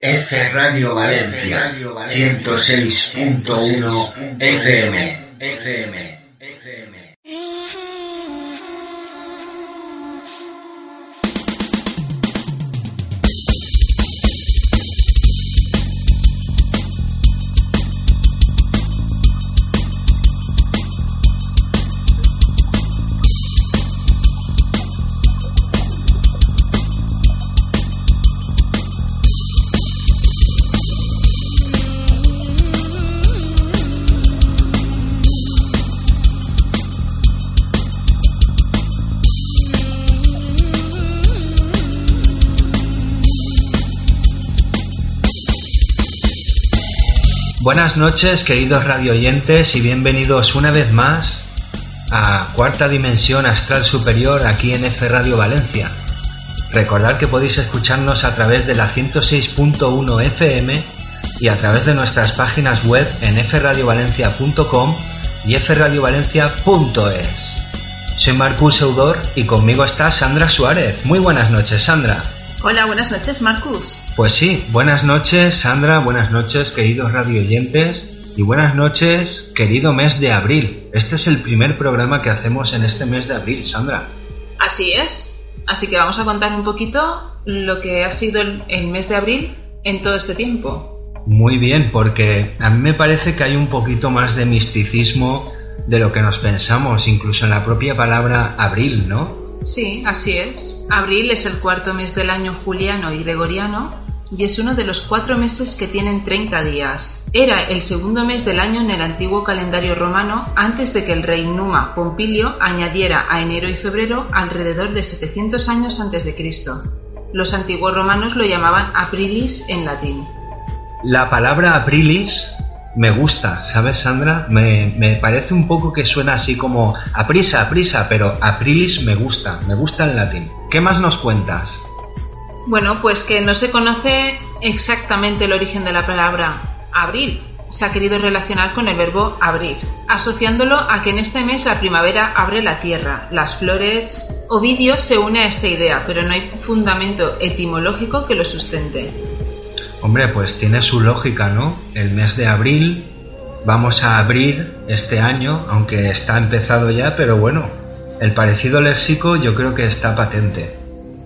F Radio Valencia 106.1 FM FM FM Buenas noches, queridos radioyentes, y bienvenidos una vez más a Cuarta Dimensión Astral Superior aquí en F Radio Valencia. Recordad que podéis escucharnos a través de la 106.1 FM y a través de nuestras páginas web en fradiovalencia.com y fradiovalencia.es. Soy Marcus Eudor y conmigo está Sandra Suárez. Muy buenas noches, Sandra. Hola, buenas noches, Marcus. Pues sí, buenas noches, Sandra, buenas noches, queridos radioyentes, y buenas noches, querido mes de abril. Este es el primer programa que hacemos en este mes de abril, Sandra. Así es. Así que vamos a contar un poquito lo que ha sido el, el mes de abril en todo este tiempo. Muy bien, porque a mí me parece que hay un poquito más de misticismo de lo que nos pensamos, incluso en la propia palabra abril, ¿no? Sí, así es. Abril es el cuarto mes del año juliano y gregoriano y es uno de los cuatro meses que tienen 30 días. Era el segundo mes del año en el antiguo calendario romano antes de que el rey Numa Pompilio añadiera a enero y febrero alrededor de 700 años antes de Cristo. Los antiguos romanos lo llamaban aprilis en latín. La palabra aprilis me gusta, ¿sabes, Sandra? Me, me, parece un poco que suena así como a prisa, a prisa, pero aprilis me gusta, me gusta el latín. ¿Qué más nos cuentas? Bueno, pues que no se conoce exactamente el origen de la palabra abril. Se ha querido relacionar con el verbo abrir, asociándolo a que en este mes la primavera abre la tierra, las flores. Ovidio se une a esta idea, pero no hay fundamento etimológico que lo sustente. Hombre, pues tiene su lógica, ¿no? El mes de abril vamos a abrir este año, aunque está empezado ya, pero bueno, el parecido léxico yo creo que está patente.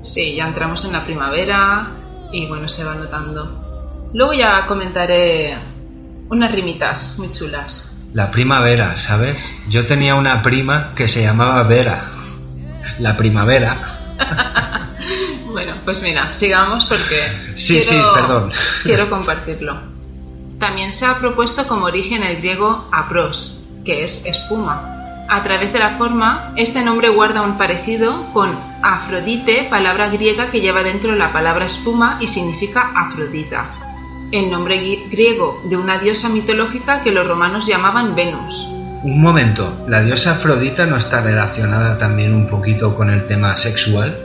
Sí, ya entramos en la primavera y bueno, se va notando. Luego ya comentaré unas rimitas muy chulas. La primavera, ¿sabes? Yo tenía una prima que se llamaba Vera. La primavera. bueno, pues mira, sigamos porque sí, quiero, sí, perdón. quiero compartirlo. También se ha propuesto como origen el griego apros, que es espuma. A través de la forma, este nombre guarda un parecido con Afrodite, palabra griega que lleva dentro la palabra espuma y significa Afrodita. El nombre griego de una diosa mitológica que los romanos llamaban Venus. Un momento, ¿la diosa Afrodita no está relacionada también un poquito con el tema sexual?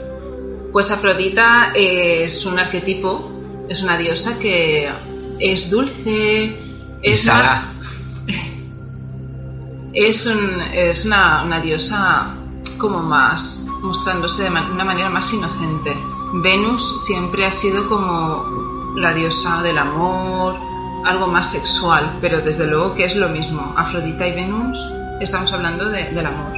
Pues Afrodita es un arquetipo, es una diosa que es dulce, es más... es, un, una, diosa como más mostrándose de una manera más inocente. Venus siempre ha sido como la diosa del amor, algo más sexual, pero desde luego que es lo mismo. Afrodita y Venus, estamos hablando de, del amor.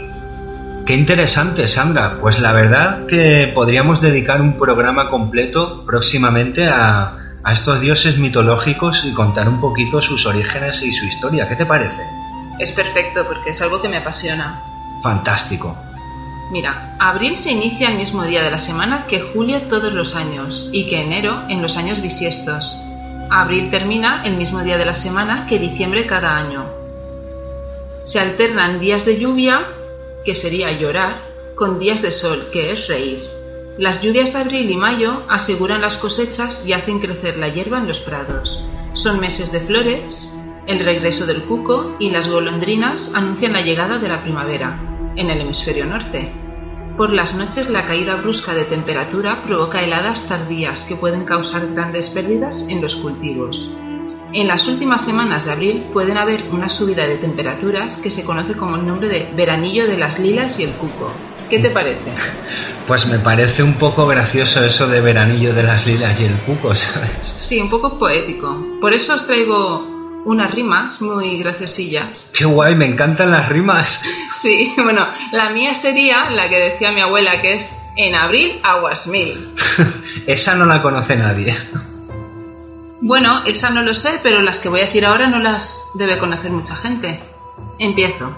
Qué interesante, Sandra. Pues la verdad que podríamos dedicar un programa completo próximamente a, a estos dioses mitológicos y contar un poquito sus orígenes y su historia. ¿Qué te parece? Es perfecto porque es algo que me apasiona. Fantástico. Mira, abril se inicia el mismo día de la semana que julio todos los años y que enero en los años bisiestos. Abril termina el mismo día de la semana que diciembre cada año. Se alternan días de lluvia, que sería llorar, con días de sol, que es reír. Las lluvias de abril y mayo aseguran las cosechas y hacen crecer la hierba en los prados. Son meses de flores, el regreso del cuco y las golondrinas anuncian la llegada de la primavera, en el hemisferio norte. Por las noches la caída brusca de temperatura provoca heladas tardías que pueden causar grandes pérdidas en los cultivos. En las últimas semanas de abril pueden haber una subida de temperaturas que se conoce como el nombre de veranillo de las lilas y el cuco. ¿Qué te parece? Pues me parece un poco gracioso eso de veranillo de las lilas y el cuco, ¿sabes? Sí, un poco poético. Por eso os traigo unas rimas muy graciosillas. ¡Qué guay! Me encantan las rimas. Sí, bueno, la mía sería la que decía mi abuela, que es en abril aguas mil. Esa no la conoce nadie. Bueno, esa no lo sé, pero las que voy a decir ahora no las debe conocer mucha gente. Empiezo.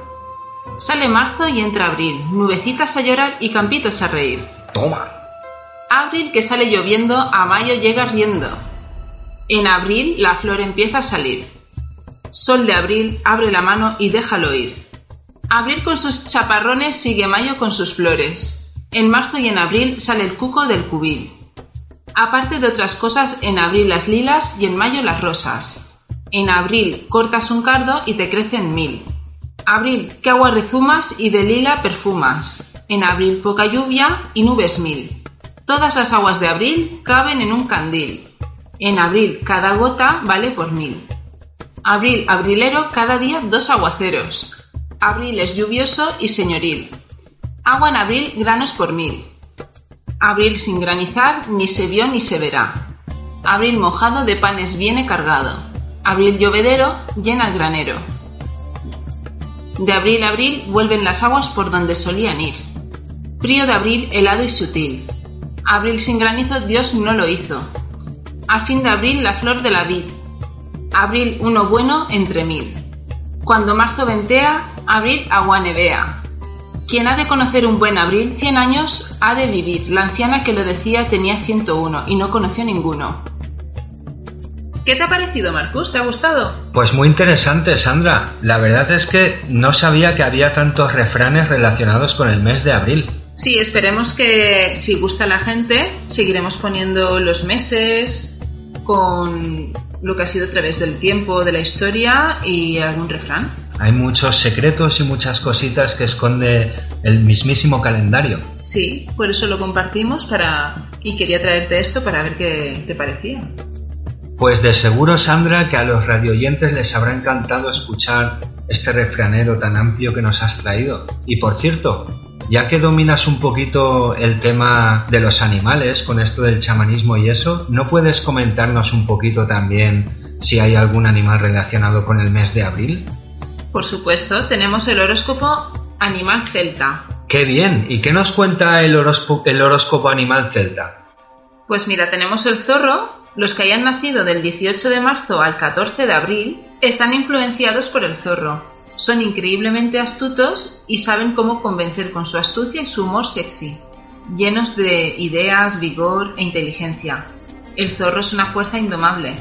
Sale marzo y entra abril, nubecitas a llorar y campitos a reír. Toma. Abril que sale lloviendo, a mayo llega riendo. En abril la flor empieza a salir. Sol de abril, abre la mano y déjalo ir. Abril con sus chaparrones sigue mayo con sus flores. En marzo y en abril sale el cuco del cubil. Aparte de otras cosas, en abril las lilas y en mayo las rosas. En abril cortas un cardo y te crecen mil. Abril, que agua rezumas y de lila perfumas. En abril poca lluvia y nubes mil. Todas las aguas de abril caben en un candil. En abril cada gota vale por mil. Abril, abrilero, cada día dos aguaceros. Abril es lluvioso y señoril. Agua en abril, granos por mil. Abril sin granizar, ni se vio ni se verá. Abril mojado de panes viene cargado. Abril llovedero, llena el granero. De abril a abril vuelven las aguas por donde solían ir. Frío de abril helado y sutil. Abril sin granizo Dios no lo hizo. A fin de abril la flor de la vid. Abril uno bueno entre mil. Cuando marzo ventea, abril agua nevea. Quien ha de conocer un buen abril, cien años ha de vivir. La anciana que lo decía tenía 101 y no conoció ninguno. ¿Qué te ha parecido, Marcus? ¿Te ha gustado? Pues muy interesante, Sandra. La verdad es que no sabía que había tantos refranes relacionados con el mes de abril. Sí, esperemos que si gusta la gente, seguiremos poniendo los meses con lo que ha sido a través del tiempo, de la historia y algún refrán. Hay muchos secretos y muchas cositas que esconde el mismísimo calendario. Sí, por eso lo compartimos para y quería traerte esto para ver qué te parecía. Pues de seguro, Sandra, que a los radioyentes les habrá encantado escuchar este refranero tan amplio que nos has traído. Y por cierto, ya que dominas un poquito el tema de los animales con esto del chamanismo y eso, ¿no puedes comentarnos un poquito también si hay algún animal relacionado con el mes de abril? Por supuesto, tenemos el horóscopo animal celta. ¡Qué bien! ¿Y qué nos cuenta el, horóscopo, el horóscopo animal celta? Pues mira, tenemos el zorro, los que hayan nacido del 18 de marzo al 14 de abril están influenciados por el zorro. Son increíblemente astutos y saben cómo convencer con su astucia y su humor sexy, llenos de ideas, vigor e inteligencia. El zorro es una fuerza indomable.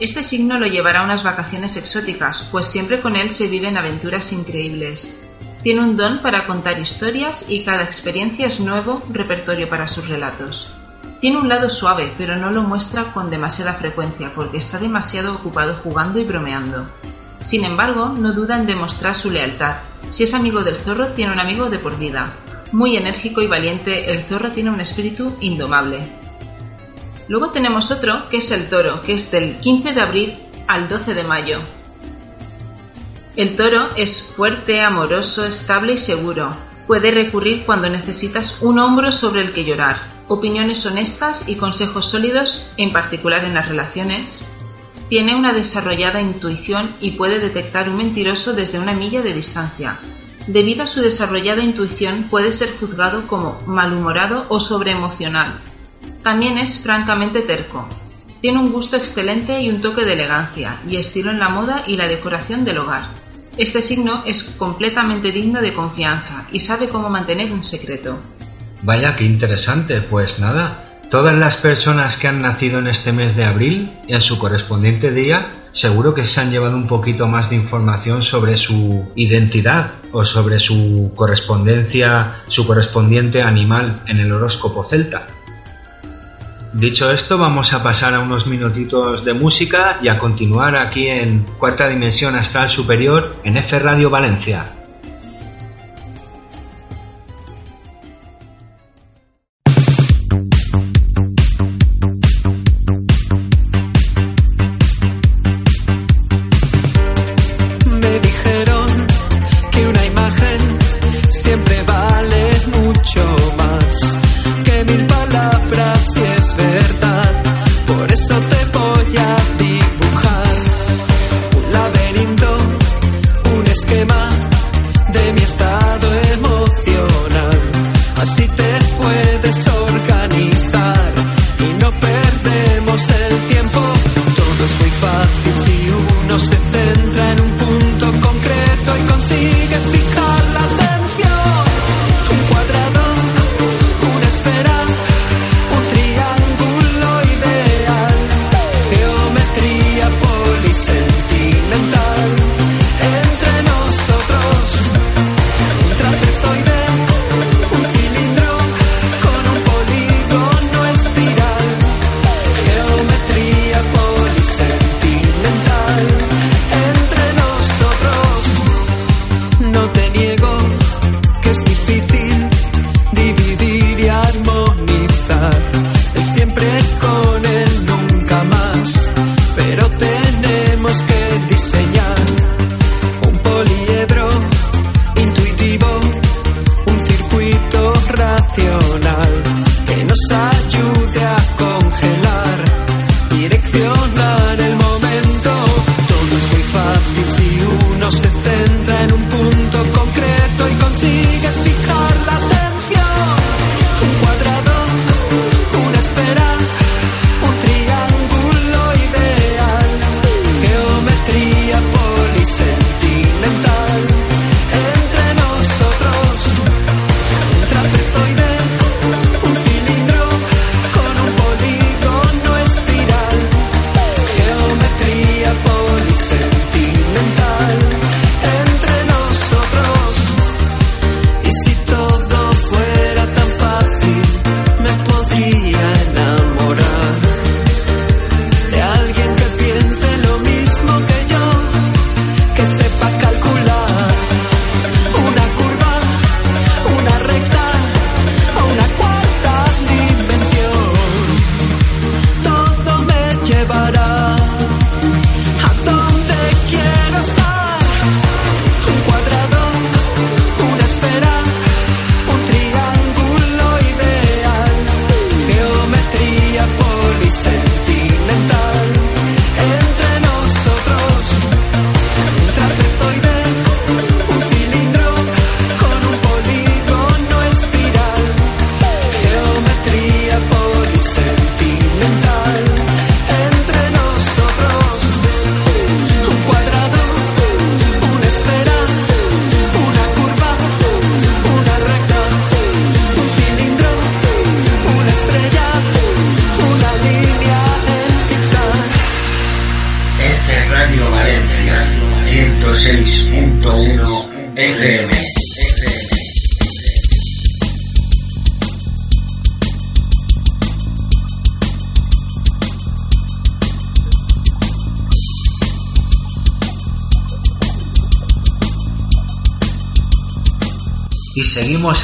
Este signo lo llevará a unas vacaciones exóticas, pues siempre con él se viven aventuras increíbles. Tiene un don para contar historias y cada experiencia es nuevo repertorio para sus relatos. Tiene un lado suave, pero no lo muestra con demasiada frecuencia porque está demasiado ocupado jugando y bromeando. Sin embargo, no duda en demostrar su lealtad. Si es amigo del zorro, tiene un amigo de por vida. Muy enérgico y valiente, el zorro tiene un espíritu indomable. Luego tenemos otro, que es el toro, que es del 15 de abril al 12 de mayo. El toro es fuerte, amoroso, estable y seguro. Puede recurrir cuando necesitas un hombro sobre el que llorar, opiniones honestas y consejos sólidos, en particular en las relaciones. Tiene una desarrollada intuición y puede detectar un mentiroso desde una milla de distancia. Debido a su desarrollada intuición puede ser juzgado como malhumorado o sobreemocional. También es francamente terco. Tiene un gusto excelente y un toque de elegancia y estilo en la moda y la decoración del hogar. Este signo es completamente digno de confianza y sabe cómo mantener un secreto. Vaya, qué interesante. Pues nada, todas las personas que han nacido en este mes de abril, en su correspondiente día, seguro que se han llevado un poquito más de información sobre su identidad o sobre su correspondencia, su correspondiente animal en el horóscopo celta. Dicho esto, vamos a pasar a unos minutitos de música y a continuar aquí en Cuarta Dimensión Astral Superior en F Radio Valencia.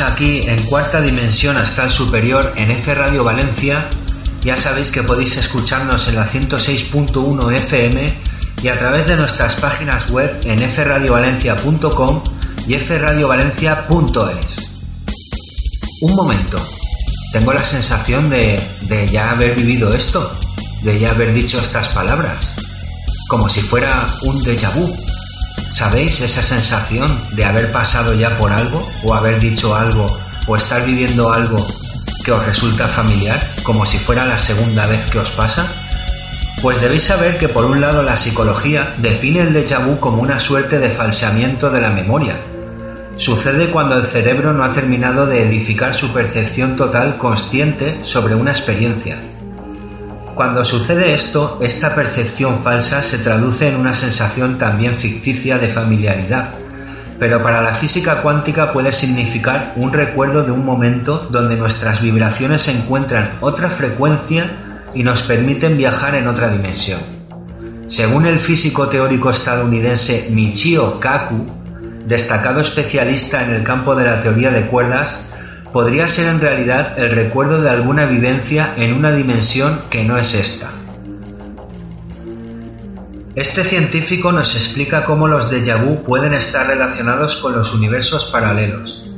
Aquí en cuarta dimensión astral superior en F Radio Valencia. Ya sabéis que podéis escucharnos en la 106.1 FM y a través de nuestras páginas web en fradiovalencia.com y fradiovalencia.es. Un momento, tengo la sensación de, de ya haber vivido esto, de ya haber dicho estas palabras, como si fuera un déjà vu. ¿Sabéis esa sensación de haber pasado ya por algo o haber dicho algo o estar viviendo algo que os resulta familiar como si fuera la segunda vez que os pasa? Pues debéis saber que por un lado la psicología define el déjà vu como una suerte de falseamiento de la memoria. Sucede cuando el cerebro no ha terminado de edificar su percepción total consciente sobre una experiencia cuando sucede esto, esta percepción falsa se traduce en una sensación también ficticia de familiaridad, pero para la física cuántica puede significar un recuerdo de un momento donde nuestras vibraciones encuentran otra frecuencia y nos permiten viajar en otra dimensión. Según el físico teórico estadounidense Michio Kaku, destacado especialista en el campo de la teoría de cuerdas, podría ser en realidad el recuerdo de alguna vivencia en una dimensión que no es esta. Este científico nos explica cómo los déjà vu pueden estar relacionados con los universos paralelos.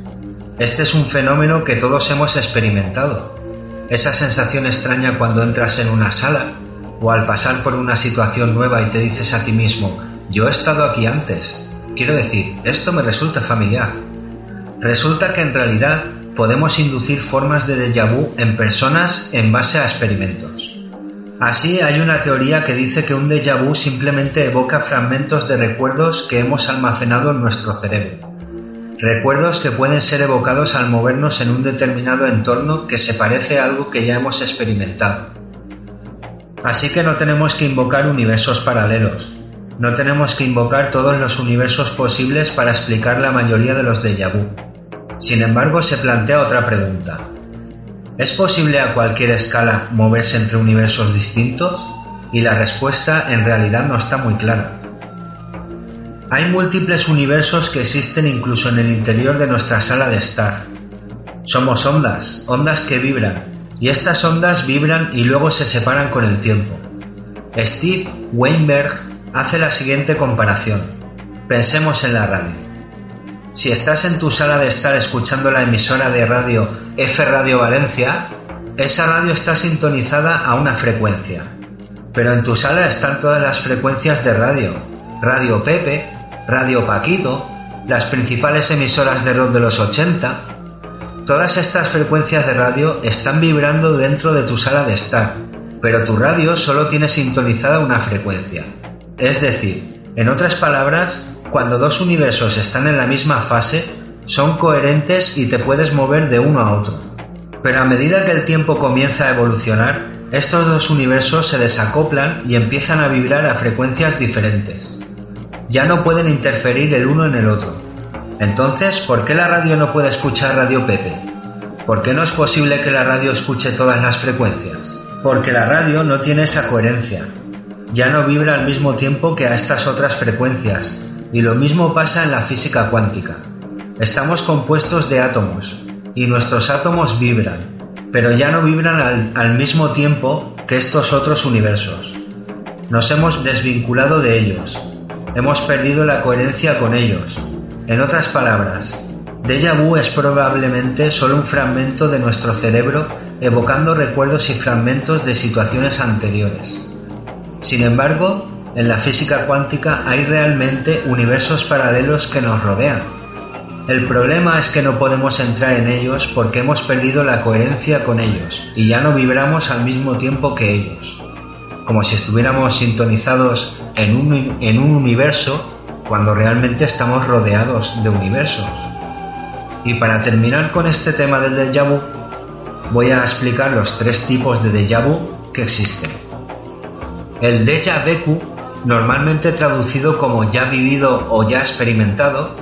Este es un fenómeno que todos hemos experimentado. Esa sensación extraña cuando entras en una sala o al pasar por una situación nueva y te dices a ti mismo, yo he estado aquí antes. Quiero decir, esto me resulta familiar. Resulta que en realidad podemos inducir formas de déjà vu en personas en base a experimentos. Así hay una teoría que dice que un déjà vu simplemente evoca fragmentos de recuerdos que hemos almacenado en nuestro cerebro. Recuerdos que pueden ser evocados al movernos en un determinado entorno que se parece a algo que ya hemos experimentado. Así que no tenemos que invocar universos paralelos. No tenemos que invocar todos los universos posibles para explicar la mayoría de los déjà vu. Sin embargo, se plantea otra pregunta. ¿Es posible a cualquier escala moverse entre universos distintos? Y la respuesta en realidad no está muy clara. Hay múltiples universos que existen incluso en el interior de nuestra sala de estar. Somos ondas, ondas que vibran, y estas ondas vibran y luego se separan con el tiempo. Steve Weinberg hace la siguiente comparación. Pensemos en la radio. Si estás en tu sala de estar escuchando la emisora de radio F Radio Valencia, esa radio está sintonizada a una frecuencia. Pero en tu sala están todas las frecuencias de radio. Radio Pepe, Radio Paquito, las principales emisoras de rock de los 80. Todas estas frecuencias de radio están vibrando dentro de tu sala de estar, pero tu radio solo tiene sintonizada una frecuencia. Es decir, en otras palabras, cuando dos universos están en la misma fase, son coherentes y te puedes mover de uno a otro. Pero a medida que el tiempo comienza a evolucionar, estos dos universos se desacoplan y empiezan a vibrar a frecuencias diferentes. Ya no pueden interferir el uno en el otro. Entonces, ¿por qué la radio no puede escuchar Radio Pepe? ¿Por qué no es posible que la radio escuche todas las frecuencias? Porque la radio no tiene esa coherencia. Ya no vibra al mismo tiempo que a estas otras frecuencias, y lo mismo pasa en la física cuántica. Estamos compuestos de átomos, y nuestros átomos vibran, pero ya no vibran al, mismo tiempo que estos otros universos. Nos hemos desvinculado de ellos, hemos perdido la coherencia con ellos. En otras palabras, Deja vu es probablemente solo un fragmento de nuestro cerebro evocando recuerdos y fragmentos de situaciones anteriores. Sin embargo, en la física cuántica hay realmente universos paralelos que nos rodean. El problema es que no podemos entrar en ellos porque hemos perdido la coherencia con ellos y ya no vibramos al mismo tiempo que ellos, como si estuviéramos sintonizados en un, en un universo cuando realmente estamos rodeados de universos. Y para terminar con este tema del déjà vu, voy a explicar los tres tipos de déjà que existen. El déjà vu normalmente traducido como ya vivido o ya experimentado,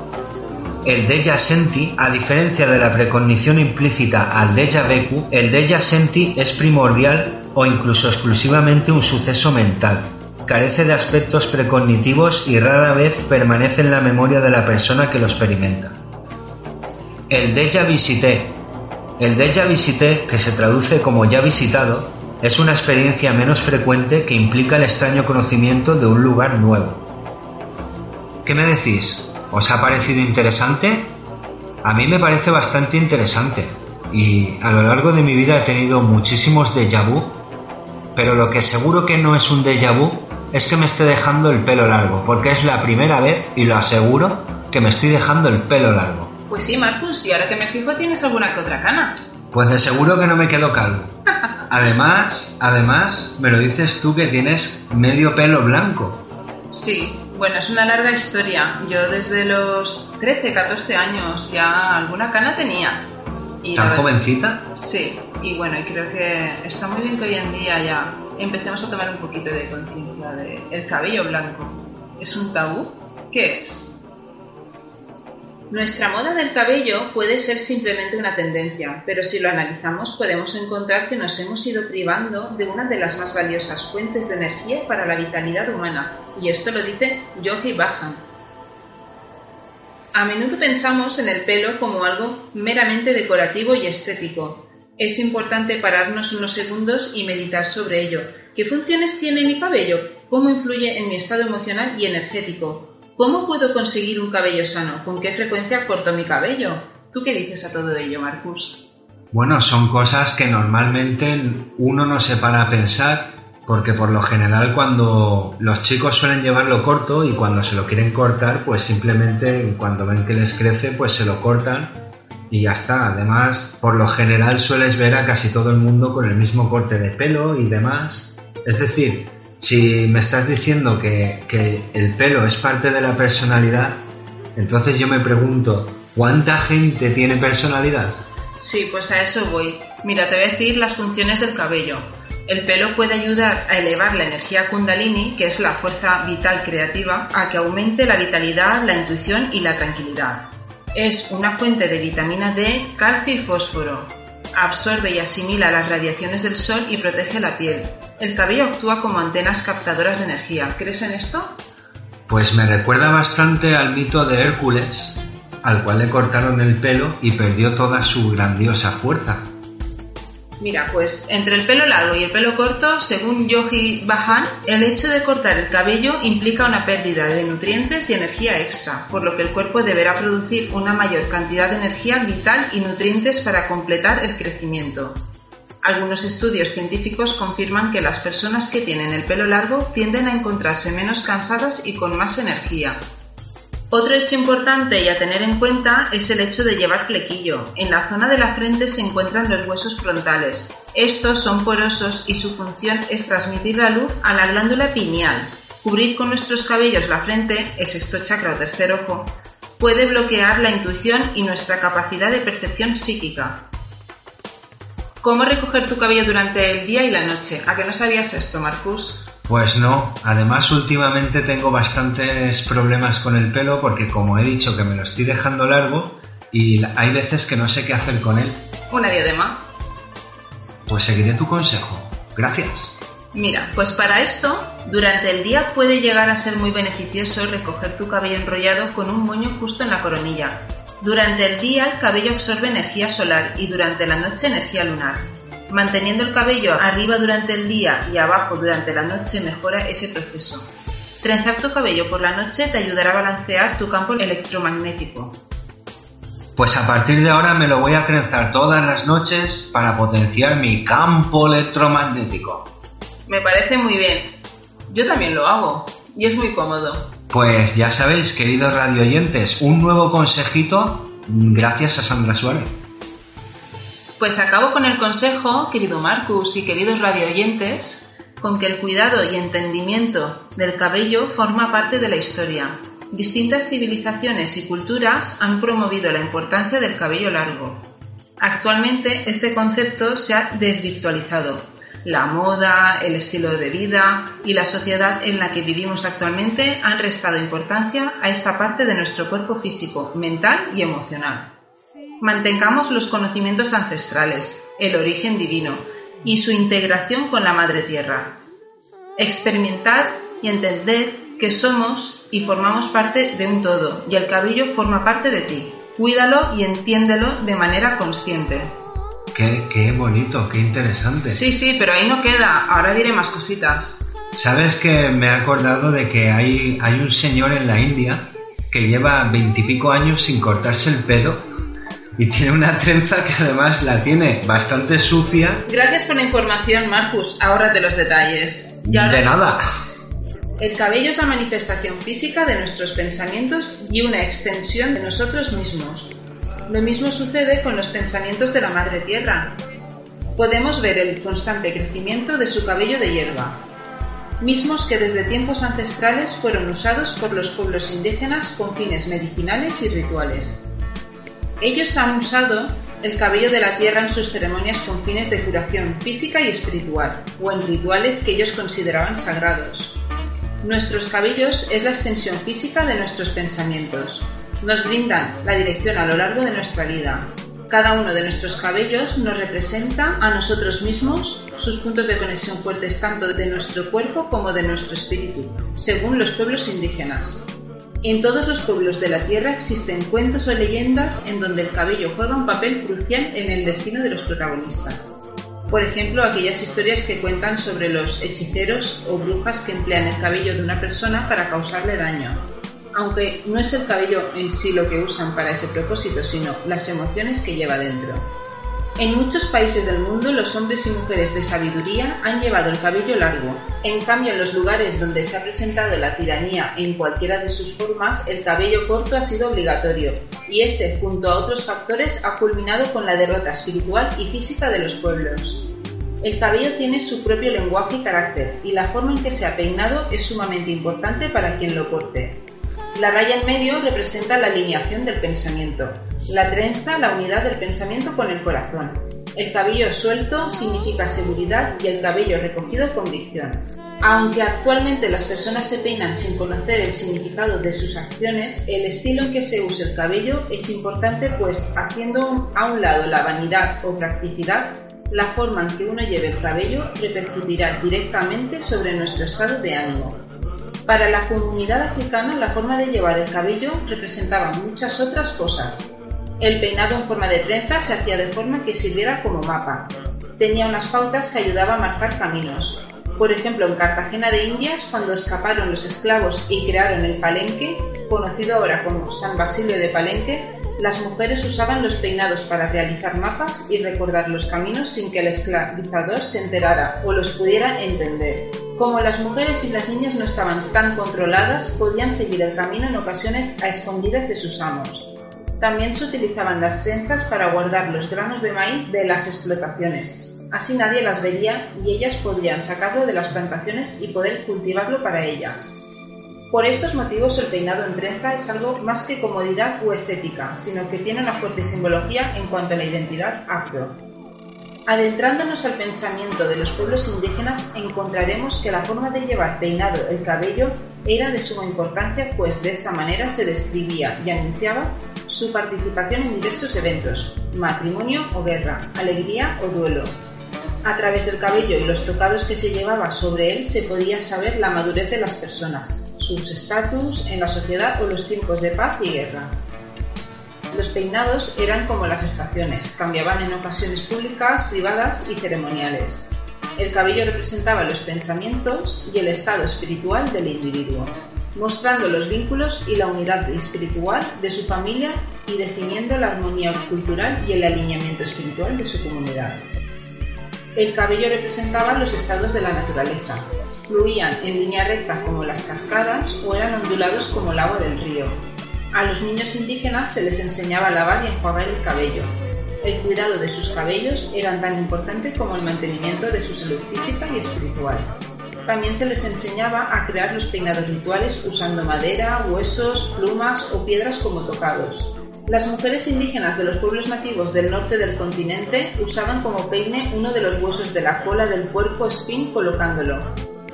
el déjà senti, a diferencia de la precognición implícita al déjà vu, el déjà senti es primordial o incluso exclusivamente un suceso mental. Carece de aspectos precognitivos y rara vez permanece en la memoria de la persona que lo experimenta. El déjà visité. El déjà visité, que se traduce como ya visitado, es una experiencia menos frecuente que implica el extraño conocimiento de un lugar nuevo. ¿Qué me decís? ¿Os ha parecido interesante? A mí me parece bastante interesante y a lo largo de mi vida he tenido muchísimos déjà vu, pero lo que seguro que no es un déjà vu es que me esté dejando el pelo largo, porque es la primera vez, y lo aseguro, que me estoy dejando el pelo largo. Pues sí, Marcus, y ahora que me fijo tienes alguna que otra cana. Pues de seguro que no me quedo calvo. Además, además, me lo dices tú que tienes medio pelo blanco. Sí, bueno, es una larga historia. Yo desde los 13, 14 años ya alguna cana tenía. ¿Tan jovencita? Sí, y bueno, y creo que está muy bien que hoy en día ya empecemos a tomar un poquito de conciencia de el cabello blanco. ¿Es un tabú? ¿Qué es? Nuestra moda del cabello puede ser simplemente una tendencia, pero si lo analizamos podemos encontrar que nos hemos ido privando de una de las más valiosas fuentes de energía para la vitalidad humana, y esto lo dice Yogi Bhajan. A menudo pensamos en el pelo como algo meramente decorativo y estético. Es importante pararnos unos segundos y meditar sobre ello. ¿Qué funciones tiene mi cabello? ¿Cómo influye en mi estado emocional y energético? ¿Cómo puedo conseguir un cabello sano? ¿Con qué frecuencia corto mi cabello? ¿Tú qué dices a todo ello, Marcus? Bueno, son cosas que normalmente uno no se para a pensar porque por lo general cuando los chicos suelen llevarlo corto y cuando se lo quieren cortar, pues simplemente cuando ven que les crece, pues se lo cortan y ya está. Además, por lo general sueles ver a casi todo el mundo con el mismo corte de pelo y demás. Es decir, si me estás diciendo que, el pelo es parte de la personalidad, entonces yo me pregunto, ¿cuánta gente tiene personalidad? Sí, pues a eso voy. Mira, te voy a decir las funciones del cabello. El pelo puede ayudar a elevar la energía kundalini, que es la fuerza vital creativa, a que aumente la vitalidad, la intuición y la tranquilidad. Es una fuente de vitamina D, calcio y fósforo, absorbe y asimila las radiaciones del sol y protege la piel. El cabello actúa como antenas captadoras de energía. ¿Crees en esto? Pues me recuerda bastante al mito de Hércules, al cual le cortaron el pelo y perdió toda su grandiosa fuerza. Mira, pues entre el pelo largo y el pelo corto, según Yogi Bahan, el hecho de cortar el cabello implica una pérdida de nutrientes y energía extra, por lo que el cuerpo deberá producir una mayor cantidad de energía vital y nutrientes para completar el crecimiento. Algunos estudios científicos confirman que las personas que tienen el pelo largo tienden a encontrarse menos cansadas y con más energía, otro hecho importante y a tener en cuenta es el hecho de llevar flequillo. En la zona de la frente se encuentran los huesos frontales. Estos son porosos y su función es transmitir la luz a la glándula pineal. Cubrir con nuestros cabellos la frente, el sexto chakra o tercer ojo, puede bloquear la intuición y nuestra capacidad de percepción psíquica. ¿Cómo recoger tu cabello durante el día y la noche? ¿A qué no sabías esto, Marcus? Pues no, además últimamente tengo bastantes problemas con el pelo porque como he dicho que me lo estoy dejando largo y hay veces que no sé qué hacer con él. Una diadema. Pues seguiré tu consejo. Gracias. Mira, pues para esto, durante el día puede llegar a ser muy beneficioso recoger tu cabello enrollado con un moño justo en la coronilla. Durante el día el cabello absorbe energía solar y durante la noche energía lunar. Manteniendo el cabello arriba durante el día y abajo durante la noche mejora ese proceso. Trenzar tu cabello por la noche te ayudará a balancear tu campo electromagnético. Pues a partir de ahora me lo voy a trenzar todas las noches para potenciar mi campo electromagnético. Me parece muy bien. Yo también lo hago y es muy cómodo. Pues ya sabéis, queridos radioyentes, un nuevo consejito gracias a Sandra Suárez. Pues acabo con el consejo, querido Marcus y queridos radioyentes, con que el cuidado y entendimiento del cabello forma parte de la historia. Distintas civilizaciones y culturas han promovido la importancia del cabello largo. Actualmente este concepto se ha desvirtualizado. La moda, el estilo de vida y la sociedad en la que vivimos actualmente han restado importancia a esta parte de nuestro cuerpo físico, mental y emocional. Mantengamos los conocimientos ancestrales, el origen divino y su integración con la Madre Tierra. Experimentad y entended que somos y formamos parte de un todo y el cabello forma parte de ti. Cuídalo y entiéndelo de manera consciente. Qué, qué bonito, qué interesante. Sí, sí, pero ahí no queda. Ahora diré más cositas. ¿Sabes que me he acordado de que hay, hay un señor en la India que lleva veintipico años sin cortarse el pelo y tiene una trenza que además la tiene bastante sucia. Gracias por la información, Marcus. Ahora de los detalles. De nada. El cabello es la manifestación física de nuestros pensamientos y una extensión de nosotros mismos. Lo mismo sucede con los pensamientos de la Madre Tierra. Podemos ver el constante crecimiento de su cabello de hierba, mismos que desde tiempos ancestrales fueron usados por los pueblos indígenas con fines medicinales y rituales. Ellos han usado el cabello de la tierra en sus ceremonias con fines de curación física y espiritual, o en rituales que ellos consideraban sagrados. Nuestros cabellos es la extensión física de nuestros pensamientos. nos brindan la dirección a lo largo de nuestra vida. Cada uno de nuestros cabellos nos representa a nosotros mismos, sus puntos de conexión fuertes tanto de nuestro cuerpo como de nuestro espíritu, según los pueblos indígenas. En todos los pueblos de la Tierra existen cuentos o leyendas en donde el cabello juega un papel crucial en el destino de los protagonistas. Por ejemplo, aquellas historias que cuentan sobre los hechiceros o brujas que emplean el cabello de una persona para causarle daño, aunque no es el cabello en sí lo que usan para ese propósito, sino las emociones que lleva dentro. En muchos países del mundo los hombres y mujeres de sabiduría han llevado el cabello largo. En cambio, en los lugares donde se ha presentado la tiranía en cualquiera de sus formas, el cabello corto ha sido obligatorio, y este, junto a otros factores, ha culminado con la derrota espiritual y física de los pueblos. El cabello tiene su propio lenguaje y carácter, y la forma en que se ha peinado es sumamente importante para quien lo corte. La raya en medio representa la alineación del pensamiento, la trenza la unidad del pensamiento con el corazón. El cabello suelto significa seguridad y el cabello recogido convicción. Aunque actualmente las personas se peinan sin conocer el significado de sus acciones, el estilo en que se usa el cabello es importante pues haciendo a un lado la vanidad o practicidad, la forma en que uno lleve el cabello repercutirá directamente sobre nuestro estado de ánimo. Para la comunidad africana la forma de llevar el cabello representaba muchas otras cosas. El peinado en forma de trenza se hacía de forma que sirviera como mapa. Tenía unas pautas que ayudaban a marcar caminos. Por ejemplo, en Cartagena de Indias, cuando escaparon los esclavos y crearon el palenque, conocido ahora como San Basilio de Palenque, las mujeres usaban los peinados para realizar mapas y recordar los caminos sin que el esclavizador se enterara o los pudiera entender. Como las mujeres y las niñas no estaban tan controladas, podían seguir el camino en ocasiones a escondidas de sus amos. También se utilizaban las trenzas para guardar los granos de maíz de las explotaciones. Así nadie las vería y ellas podrían sacarlo de las plantaciones y poder cultivarlo para ellas. Por estos motivos el peinado en trenza es algo más que comodidad o estética, sino que tiene una fuerte simbología en cuanto a la identidad afro. Adentrándonos al pensamiento de los pueblos indígenas encontraremos que la forma de llevar peinado el cabello era de suma importancia pues de esta manera se describía y anunciaba su participación en diversos eventos, matrimonio o guerra, alegría o duelo, a través del cabello y los tocados que se llevaba sobre él se podía saber la madurez de las personas, sus estatus en la sociedad o los tiempos de paz y guerra. Los peinados eran como las estaciones, cambiaban en ocasiones públicas, privadas y ceremoniales. El cabello representaba los pensamientos y el estado espiritual del individuo, mostrando los vínculos y la unidad espiritual de su familia y definiendo la armonía cultural y el alineamiento espiritual de su comunidad. El cabello representaba los estados de la naturaleza. Fluían en línea recta como las cascadas o eran ondulados como el agua del río. A los niños indígenas se les enseñaba a lavar y enjuagar el cabello. El cuidado de sus cabellos era tan importante como el mantenimiento de su salud física y espiritual. También se les enseñaba a crear los peinados rituales usando madera, huesos, plumas o piedras como tocados. Las mujeres indígenas de los pueblos nativos del norte del continente usaban como peine uno de los huesos de la cola del puerco espín colocándolo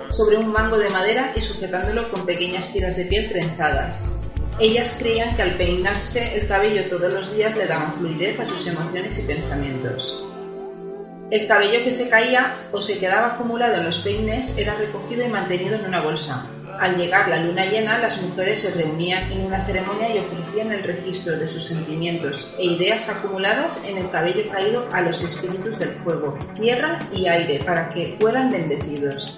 sobre un mango de madera y sujetándolo con pequeñas tiras de piel trenzadas. Ellas creían que al peinarse el cabello todos los días le daban fluidez a sus emociones y pensamientos. El cabello que se caía o se quedaba acumulado en los peines era recogido y mantenido en una bolsa, al llegar la luna llena, las mujeres se reunían en una ceremonia y ofrecían el registro de sus sentimientos e ideas acumuladas en el cabello caído a los espíritus del fuego, tierra y aire para que fueran bendecidos.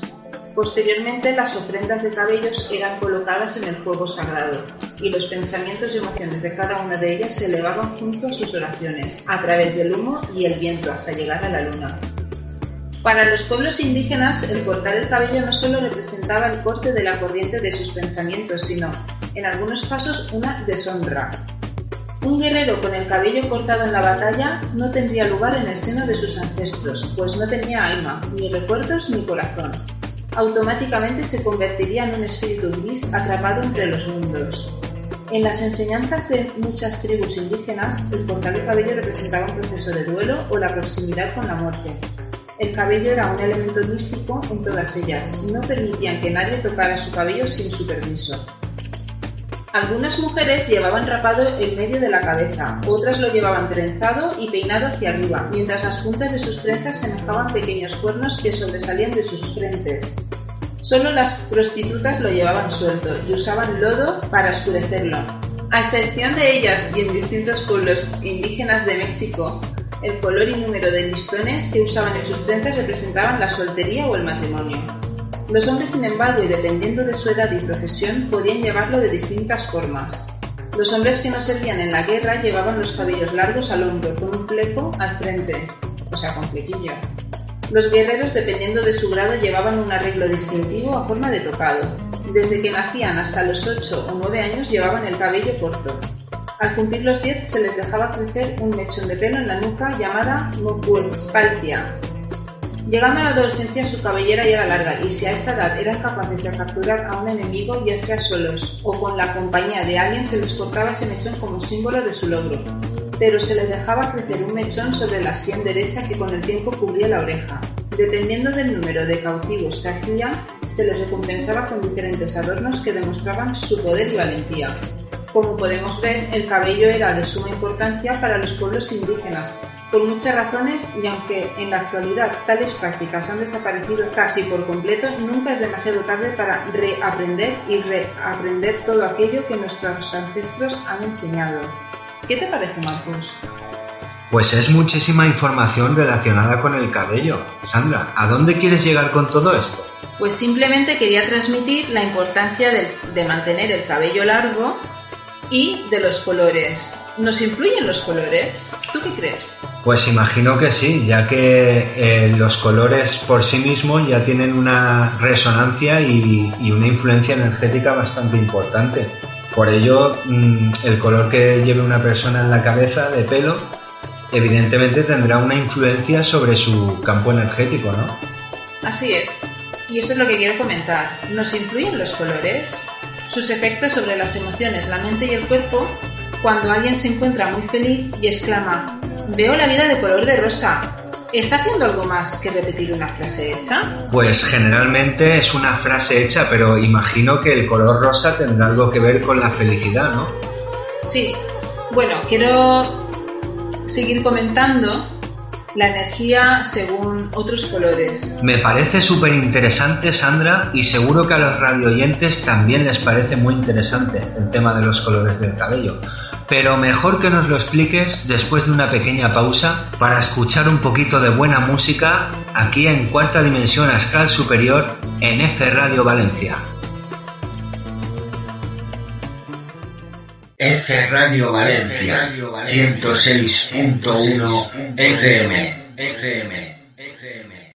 Posteriormente, las ofrendas de cabellos eran colocadas en el fuego sagrado y los pensamientos y emociones de cada una de ellas se elevaban junto a sus oraciones, a través del humo y el viento hasta llegar a la luna. Para los pueblos indígenas, el cortar el cabello no solo representaba el corte de la corriente de sus pensamientos, sino, en algunos casos, una deshonra. Un guerrero con el cabello cortado en la batalla no tendría lugar en el seno de sus ancestros, pues no tenía alma, ni recuerdos ni corazón. Automáticamente se convertiría en un espíritu gris atrapado entre los mundos. En las enseñanzas de muchas tribus indígenas, el cortar el cabello representaba un proceso de duelo o la proximidad con la muerte, el cabello era un elemento místico en todas ellas y no permitían que nadie tocara su cabello sin su permiso. Algunas mujeres llevaban rapado el medio de la cabeza, otras lo llevaban trenzado y peinado hacia arriba, mientras las puntas de sus trenzas semejaban pequeños cuernos que sobresalían de sus frentes. Solo las prostitutas lo llevaban suelto y usaban lodo para oscurecerlo. A excepción de ellas y en distintos pueblos indígenas de México, el color y número de listones que usaban en sus trenzas representaban la soltería o el matrimonio. Los hombres, sin embargo, y dependiendo de su edad y profesión, podían llevarlo de distintas formas. Los hombres que no servían en la guerra llevaban los cabellos largos al hombro con un fleco al frente, o sea, con flequillo. Los guerreros, dependiendo de su grado, llevaban un arreglo distintivo a forma de tocado. Desde que nacían hasta los 8 o 9 años llevaban el cabello corto. Al cumplir los 10 se les dejaba crecer un mechón de pelo en la nuca llamada mocuexpalcia. Llegando a la adolescencia su cabellera ya era larga y si a esta edad eran capaces de capturar a un enemigo ya sea solos o con la compañía de alguien se les cortaba ese mechón como símbolo de su logro pero se les dejaba crecer un mechón sobre la sien derecha que con el tiempo cubría la oreja. Dependiendo del número de cautivos que hacían, se les recompensaba con diferentes adornos que demostraban su poder y valentía. Como podemos ver, el cabello era de suma importancia para los pueblos indígenas, por muchas razones y aunque en la actualidad tales prácticas han desaparecido casi por completo, nunca es demasiado tarde para reaprender y reaprender todo aquello que nuestros ancestros han enseñado. ¿Qué te parece, Marcos? Pues es muchísima información relacionada con el cabello. Sandra, ¿a dónde quieres llegar con todo esto? Pues simplemente quería transmitir la importancia de, mantener el cabello largo y de los colores. ¿Nos influyen los colores? ¿Tú qué crees? Pues imagino que sí, ya que eh, los colores por sí mismos ya tienen una resonancia y una influencia energética bastante importante. Por ello, mm, el color que lleve una persona en la cabeza de pelo, evidentemente tendrá una influencia sobre su campo energético, ¿no? Así es. Y esto es lo que quiero comentar. ¿Nos influyen los colores? Sus efectos sobre las emociones, la mente y el cuerpo cuando alguien se encuentra muy feliz y exclama, veo la vida de color de rosa, ¿Está haciendo algo más que repetir una frase hecha? Pues generalmente es una frase hecha, pero imagino que el color rosa tendrá algo que ver con la felicidad, ¿no? Sí. Bueno, quiero seguir comentando la energía según otros colores. Me parece súper interesante, Sandra, y seguro que a los radioyentes también les parece muy interesante el tema de los colores del cabello pero mejor que nos lo expliques después de una pequeña pausa para escuchar un poquito de buena música aquí en Cuarta Dimensión Astral Superior en F Radio Valencia. F Radio Valencia 106.1 FM. FM. FM.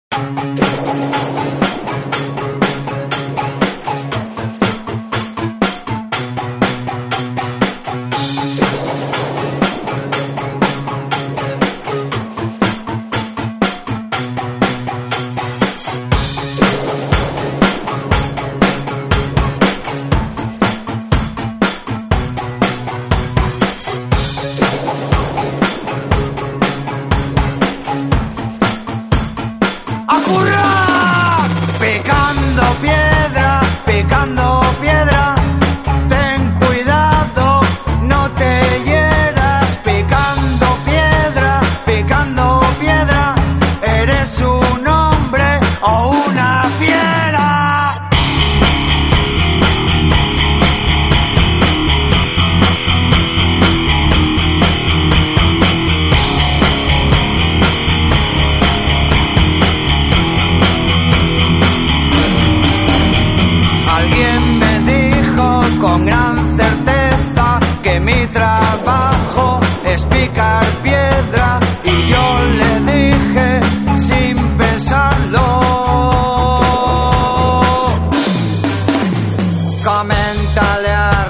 Coméntale a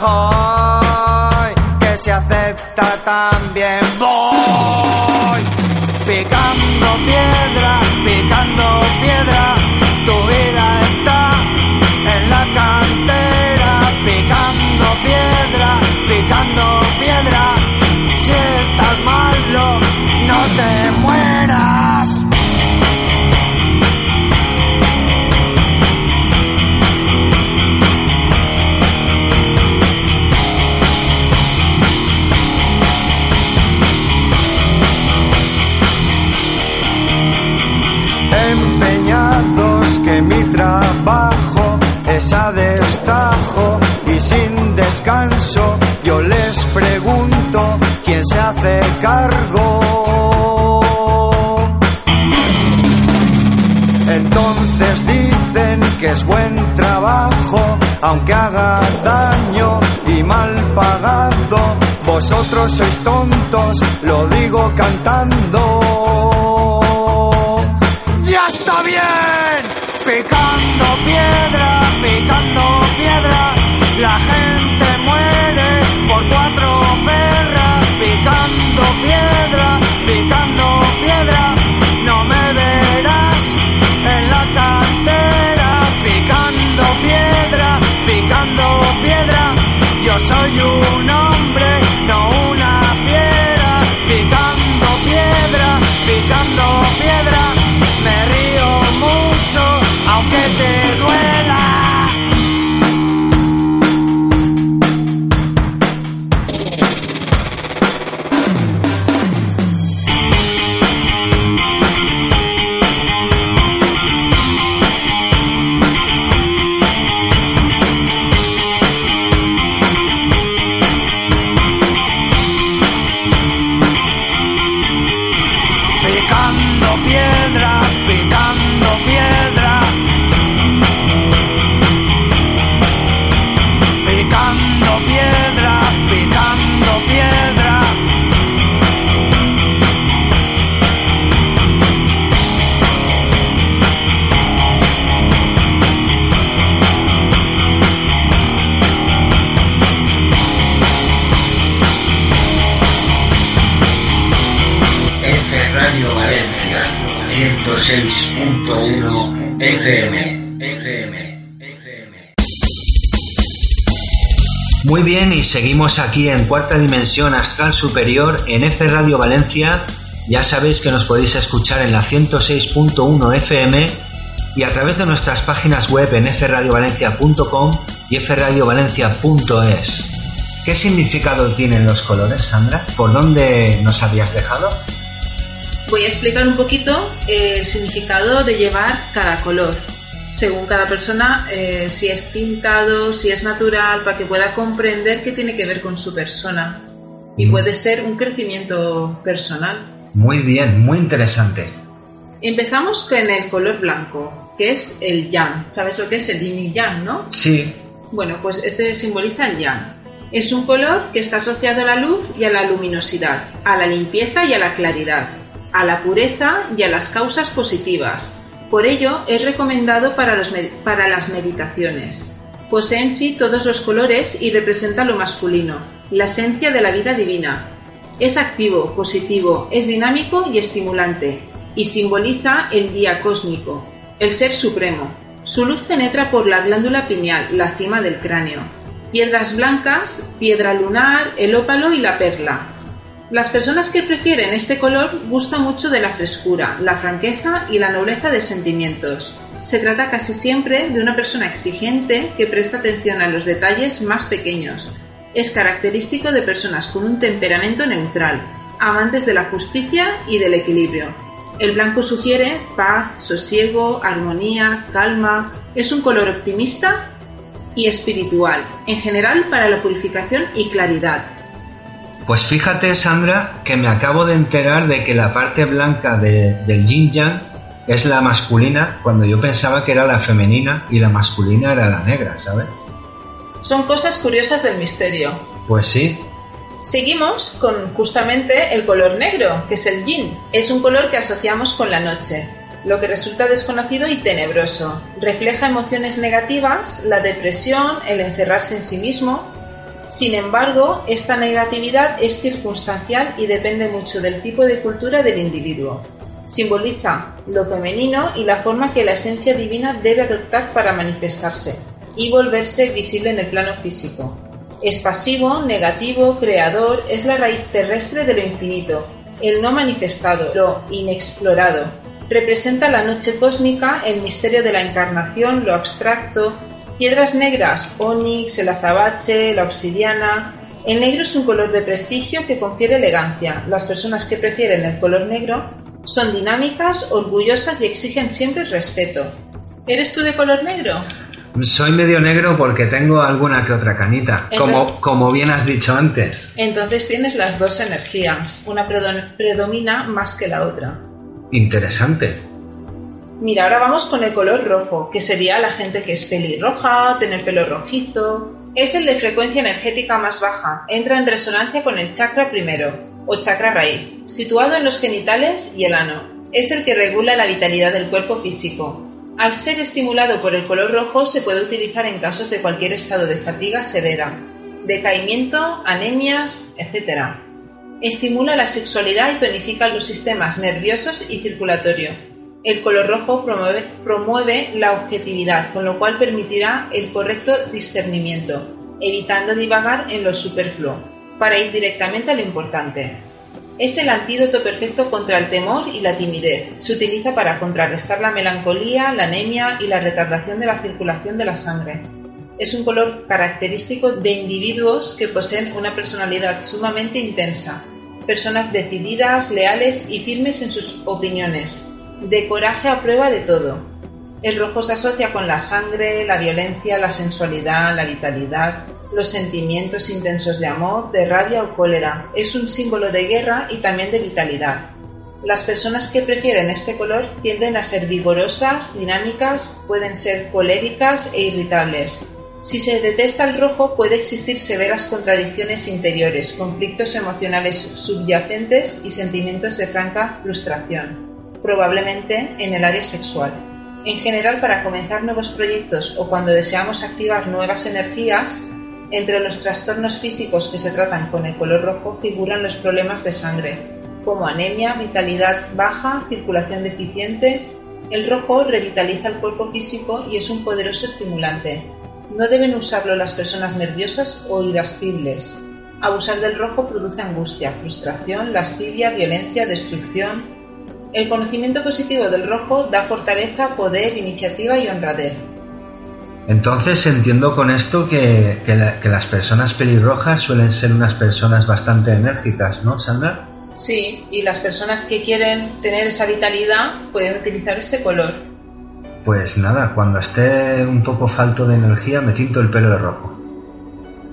Rajoy que se acepta también voy. Picando piedra, picando piedra cargo. Entonces dicen que es buen trabajo, aunque haga daño y mal pagado. Vosotros sois tontos, lo digo cantando. Aquí en cuarta dimensión astral superior en F Radio Valencia. Ya sabéis que nos podéis escuchar en la 106.1 FM y a través de nuestras páginas web en fradiovalencia.com y fradiovalencia.es. ¿Qué significado tienen los colores, Sandra? ¿Por dónde nos habías dejado? Voy a explicar un poquito el significado de llevar cada color, según cada persona, eh, si es tintado, si es natural, para que pueda comprender qué tiene que ver con su persona. Y Mm. puede ser un crecimiento personal. Muy bien, muy interesante. Empezamos con el color blanco, que es el yang. ¿Sabes lo que es el yin y yang, no? Sí, Bueno, pues este simboliza el yang. Es un color que está asociado a la luz y a la luminosidad, a la limpieza y a la claridad, a la pureza y a las causas positivas. Por ello, es recomendado para, las meditaciones. Posee en sí todos los colores y representa lo masculino, la esencia de la vida divina. Es activo, positivo, es dinámico y estimulante, y simboliza el día cósmico, el ser supremo. Su luz penetra por la glándula pineal, la cima del cráneo. Piedras blancas, piedra lunar, el ópalo y la perla. Las personas que prefieren este color gustan mucho de la frescura, la franqueza y la nobleza de sentimientos. Se trata casi siempre de una persona exigente que presta atención a los detalles más pequeños. Es característico de personas con un temperamento neutral, amantes de la justicia y del equilibrio. El blanco sugiere paz, sosiego, armonía, calma. Es un color optimista y espiritual, en general para la purificación y claridad. Pues fíjate, Sandra, que me acabo de enterar de que la parte blanca de- del yin yang es la masculina cuando yo pensaba que era la femenina y la masculina era la negra, ¿sabes? Son cosas curiosas del misterio. Pues sí, Seguimos con justamente el color negro, que es el yin. Es un color que asociamos con la noche, lo que resulta desconocido y tenebroso. Refleja emociones negativas, la depresión, el encerrarse en sí mismo. Sin embargo, esta negatividad es circunstancial y depende mucho del tipo de cultura del individuo. Simboliza lo femenino y la forma que la esencia divina debe adoptar para manifestarse y volverse visible en el plano físico. Es pasivo, negativo, creador, es la raíz terrestre de lo infinito, el no manifestado, lo inexplorado. Representa la noche cósmica, el misterio de la encarnación, lo abstracto, piedras negras, onix, el azabache, la obsidiana. El negro es un color de prestigio que confiere elegancia. Las personas que prefieren el color negro son dinámicas, orgullosas y exigen siempre respeto. ¿Eres tú de color negro? Soy medio negro porque tengo alguna que otra canita, como, Entonces- como bien has dicho antes. Entonces tienes las dos energías, una predo- predomina más que la otra. Interesante. Mira, ahora vamos con el color rojo, que sería la gente que es pelirroja, tener pelo rojizo. Es el de frecuencia energética más baja, entra en resonancia con el chakra primero, o chakra raíz, situado en los genitales y el ano. Es el que regula la vitalidad del cuerpo físico. Al ser estimulado por el color rojo se puede utilizar en casos de cualquier estado de fatiga severa, decaimiento, anemias, etc. Estimula la sexualidad y tonifica los sistemas nerviosos y circulatorio. El color rojo promueve, la objetividad, con lo cual permitirá el correcto discernimiento, evitando divagar en lo superfluo, para ir directamente a lo importante. Es el antídoto perfecto contra el temor y la timidez. Se utiliza para contrarrestar la melancolía, la anemia y la retardación de la circulación de la sangre. Es un color característico de individuos que poseen una personalidad sumamente intensa, personas decididas, leales y firmes en sus opiniones, de coraje a prueba de todo. El rojo se asocia con la sangre, la violencia, la sensualidad, la vitalidad, los sentimientos intensos de amor, de rabia o cólera. Es un símbolo de guerra y también de vitalidad. Las personas que prefieren este color tienden a ser vigorosas, dinámicas, pueden ser coléricas e irritables. Si se detesta el rojo puede existir severas contradicciones interiores, conflictos emocionales subyacentes y sentimientos de franca frustración, probablemente en el área sexual. En general, para comenzar nuevos proyectos o cuando deseamos activar nuevas energías, entre los trastornos físicos que se tratan con el color rojo figuran los problemas de sangre, como anemia, vitalidad baja, circulación deficiente. El rojo revitaliza el cuerpo físico y es un poderoso estimulante. No deben usarlo las personas nerviosas o irascibles. Abusar del rojo produce angustia, frustración, lascivia, violencia, destrucción. El conocimiento positivo del rojo da fortaleza, poder, iniciativa y honradez. Entonces entiendo con esto que, que la- que las personas pelirrojas suelen ser unas personas bastante enérgicas, ¿no, Sandra? Sí, y las personas que quieren tener esa vitalidad pueden utilizar este color. Pues nada, cuando esté un poco falto de energía me tinto el pelo de rojo.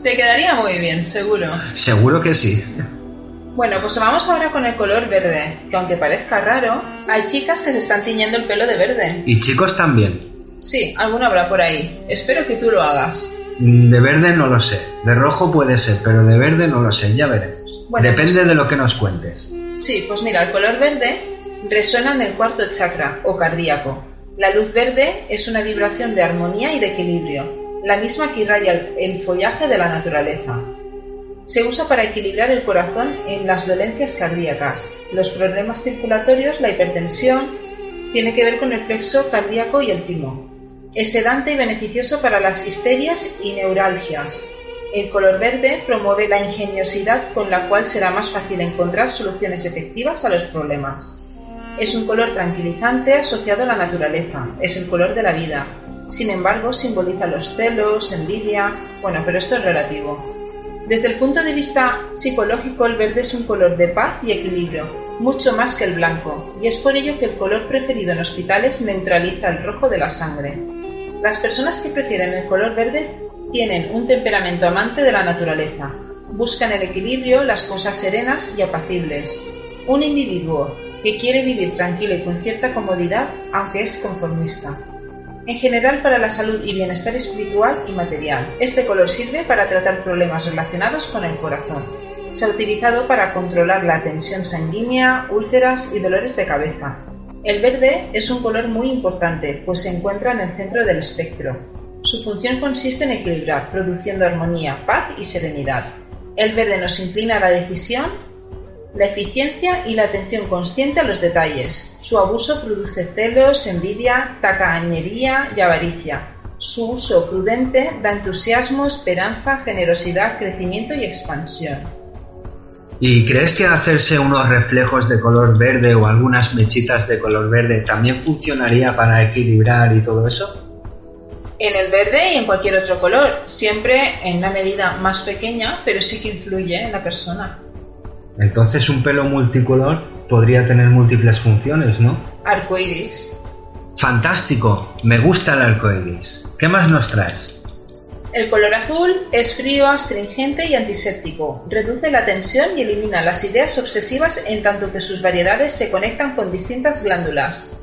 Te quedaría muy bien, seguro. Seguro que sí. Bueno, pues vamos ahora con el color verde, que aunque parezca raro, hay chicas que se están tiñendo el pelo de verde. Y chicos también. Sí, alguno habrá por ahí. Espero que tú lo hagas. Mm, De verde no lo sé. De rojo puede ser, pero de verde no lo sé, ya veremos. Bueno, Depende pues- de lo que nos cuentes. Sí, pues mira, el color verde resuena en el cuarto chakra o cardíaco. La luz verde es una vibración de armonía y de equilibrio, la misma que irradia el follaje de la naturaleza. Se usa para equilibrar el corazón en las dolencias cardíacas, los problemas circulatorios, la hipertensión, tiene que ver con el plexo cardíaco y el timo. Es sedante y beneficioso para las histerias y neuralgias. El color verde promueve la ingeniosidad con la cual será más fácil encontrar soluciones efectivas a los problemas. Es un color tranquilizante asociado a la naturaleza, es el color de la vida. Sin embargo, simboliza los celos, envidia, bueno, pero esto es relativo. Desde el punto de vista psicológico, el verde es un color de paz y equilibrio, mucho más que el blanco, y es por ello que el color preferido en hospitales neutraliza el rojo de la sangre. Las personas que prefieren el color verde tienen un temperamento amante de la naturaleza, buscan el equilibrio, las cosas serenas y apacibles. Un individuo que quiere vivir tranquilo y con cierta comodidad, aunque es conformista. En general para la salud y bienestar espiritual y material. Este color sirve para tratar problemas relacionados con el corazón. Se ha utilizado para controlar la tensión sanguínea, úlceras y dolores de cabeza. El verde es un color muy importante, pues se encuentra en el centro del espectro. Su función consiste en equilibrar, produciendo armonía, paz y serenidad. El verde nos inclina a la decisión, la eficiencia y la atención consciente a los detalles. Su abuso produce celos, envidia, tacañería y avaricia. Su uso prudente da entusiasmo, esperanza, generosidad, crecimiento y expansión. ¿Y crees que hacerse unos reflejos de color verde o algunas mechitas de color verde también funcionaría para equilibrar y todo eso? En el verde y en cualquier otro color, siempre en una medida más pequeña, pero sí que influye en la persona. Entonces un pelo multicolor podría tener múltiples funciones, ¿no? Arcoiris. Fantástico, me gusta el arco iris. ¿Qué más nos traes? El color azul es frío, astringente y antiséptico. Reduce la tensión y elimina las ideas obsesivas en tanto que sus variedades se conectan con distintas glándulas.